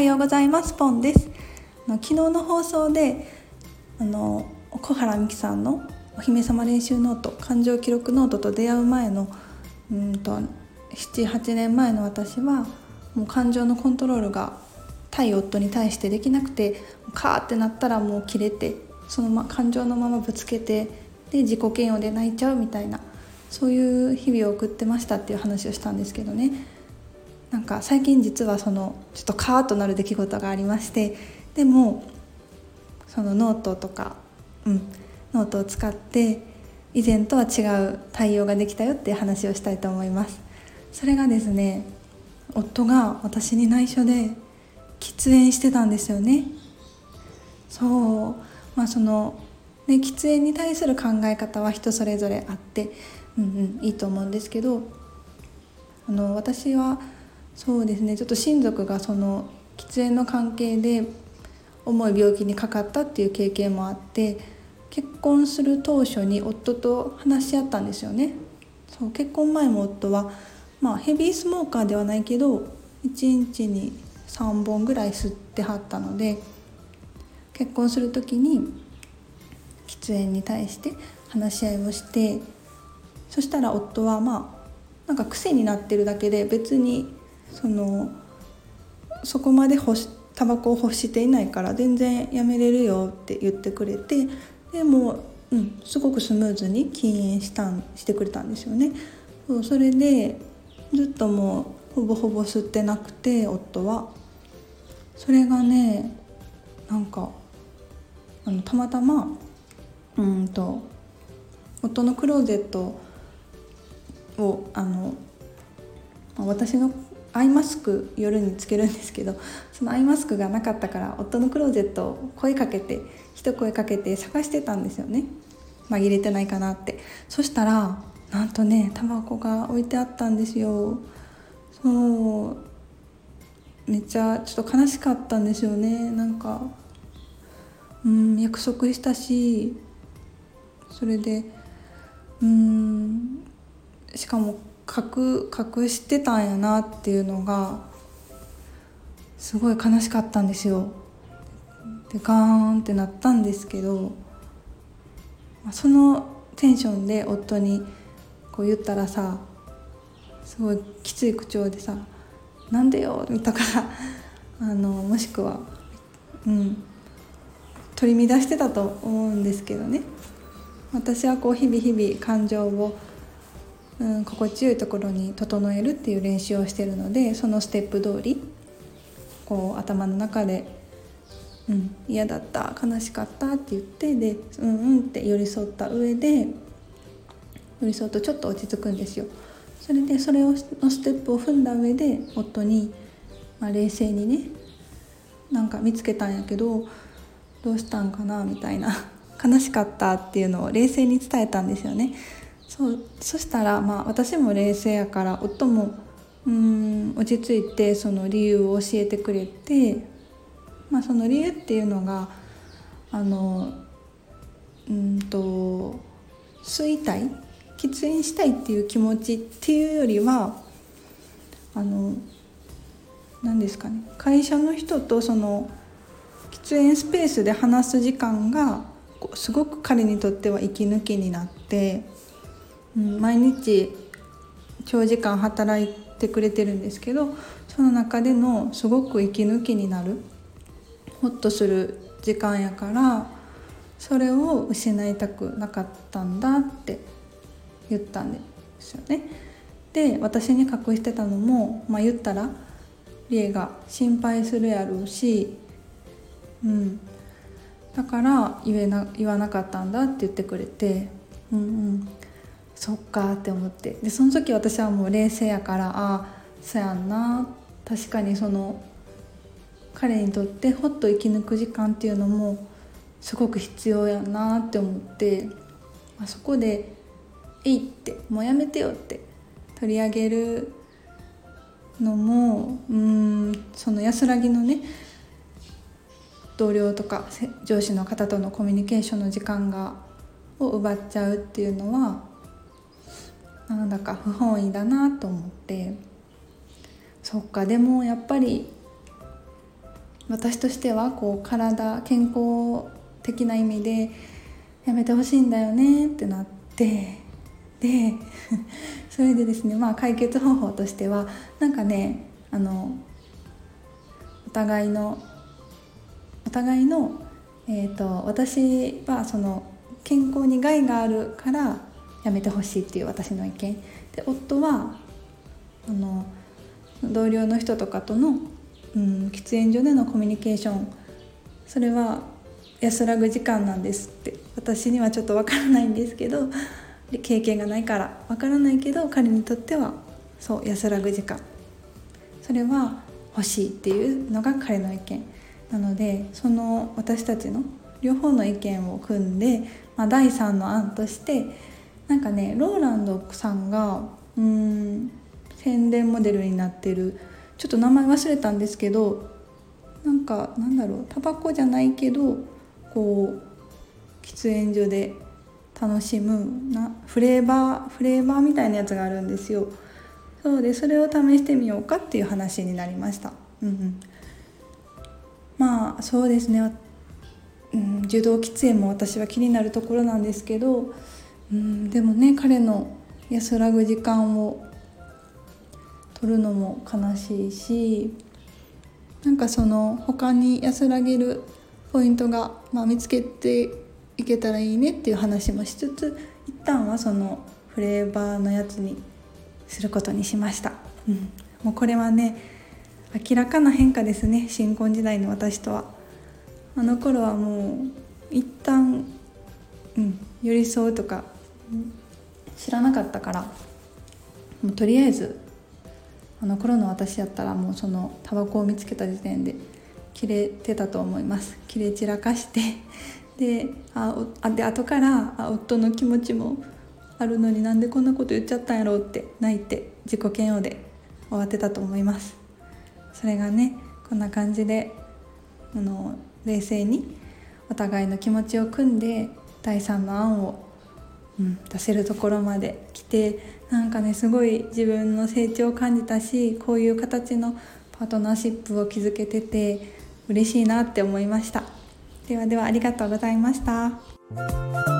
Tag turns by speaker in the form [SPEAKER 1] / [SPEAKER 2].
[SPEAKER 1] はようございます。ポンです。あの昨日の放送であの小原美樹さんのお姫様練習ノート感情記録ノートと出会う前のうんと78年前の私はもう感情のコントロールが対夫に対してできなくてカーってなったらもう切れてそのま感情のままぶつけてで自己嫌悪で泣いちゃうみたいなそういう日々を送ってましたっていう話をしたんですけどね。なんか最近実はそのちょっとカーッとなる出来事がありましてでもそのノートとか、うん、ノートを使って以前とは違う対応ができたよっていう話をしたいと思います。それがですね夫が私に内緒で喫煙してたんですよね。そうまあそのね喫煙に対する考え方は人それぞれあって、うんうん、いいと思うんですけどあの私はそうですね。ちょっと親族がその喫煙の関係で重い病気にかかったっていう経験もあって結婚する当初に夫と話し合ったんですよね。そう結婚前も夫は、まあ、ヘビースモーカーではないけど1日に3本ぐらい吸ってはったので結婚する時に喫煙に対して話し合いをしてそしたら夫はまあなんか癖になってるだけで別にそのそこまで欲しタバコを欲していないから全然やめれるよって言ってくれてでもうん、すごくスムーズに禁煙したんしてくれたんですよね。そうそれでずっともうほぼほぼ吸ってなくて夫は。それがねなんかあのたまたまうんと夫のクローゼットをあの私のアイマスク夜につけるんですけど そのアイマスクがなかったから夫のクローゼットを声かけて一声かけて探してたんですよね。紛れてないかなって。そしたらなんとねタバコが置いてあったんですよ。そう。めっちゃちょっと悲しかったんですよね。なんかうん約束したしそれでうんしかも隠隠してたんやなっていうのがすごい悲しかったんですよ。でガーンってなったんですけどそのテンションで夫にこう言ったらさすごいきつい口調でさ「なんでよ」と かあのもしくは、うん、取り乱してたと思うんですけどね私はこう日々日々感情をうん、心地よいところに整えるっていう練習をしてるのでそのステップ通りこう頭の中で「うん、嫌だった悲しかった」って言ってで「うんうん」って寄り添った上で寄り添うとちょっと落ち着くんですよ。それでそれをのステップを踏んだ上で夫に、まあ、冷静にねなんか見つけたんやけどどうしたんかなみたいな悲しかったっていうのを冷静に伝えたんですよね。そうそしたら、まあ、私も冷静やから夫もうん落ち着いてその理由を教えてくれて、まあ、その理由っていうのがあのうんと吸いたい喫煙したいっていう気持ちっていうよりはあの何ですかね会社の人とその喫煙スペースで話す時間がすごく彼にとっては息抜きになってうん、毎日長時間働いてくれてるんですけどその中でのすごく息抜きになるホッとする時間やからそれを失いたくなかったんだって言ったんですよね。で私に隠してたのも、まあ、言ったら理恵が心配するやろうし、うん、だから言えな言わなかったんだって言ってくれて、うんうん、そっかって思って。でその時私はもう冷静やからああそうやんな。確かにその彼にとってほっと生き抜く時間っていうのもすごく必要やなって思ってあそこで「いい」って「もうやめてよ」って取り上げるのもうんその安らぎのね同僚とか上司の方とのコミュニケーションの時間がを奪っちゃうっていうのはなんだか不本意だなと思って。そっかでもやっぱり私としてはこう体健康的な意味でやめてほしいんだよねってなってで それでですねまあ解決方法としてはなんかねあのお互いのお互いの、えーと、私はその健康に害があるからやめてほしいっていう私の意見。で夫はあの同僚の人とかとの、うん、喫煙所でのコミュニケーション。それは安らぐ時間なんですって私にはちょっとわからないんですけど経験がないからわからないけど彼にとってはそう安らぐ時間。それは欲しいっていうのが彼の意見。なのでその私たちの両方の意見を組んで、まあ、第3の案としてなんかねローランドさんがうん宣伝モデルになってる。ちょっと名前忘れたんですけどなんかなんだろうタバコじゃないけどこう喫煙所で楽しむなフレーバーフレーバーみたいなやつがあるんですよ。そうでそれを試してみようかっていう話になりました、うんうん、まあそうですね、うん、受動喫煙も私は気になるところなんですけど、うん、でもね彼の安らぐ時間を取るのも悲しいしなんかその他に安らげるポイントが、まあ、見つけていけたらいいねっていう話もしつつ一旦はそのフレーバーのやつにすることにしました、うん、もうこれはね明らかな変化ですね新婚時代の私とは。あの頃はもう一旦うん寄り添うとか知らなかったからもうとりあえずあの頃の私やったらもうそのタバコを見つけた時点で切れてたと思います。切れ散らかして であで後からあ夫の気持ちもあるのになんでこんなこと言っちゃったんやろうって泣いて自己嫌悪で終わってたと思います。それがねこんな感じであの冷静にお互いの気持ちを組んで第3の案を、うん、出せるところまで来てなんかねすごい自分の成長を感じたしこういう形のパートナーシップを築けてて嬉しいなって思いました。ではではありがとうございました。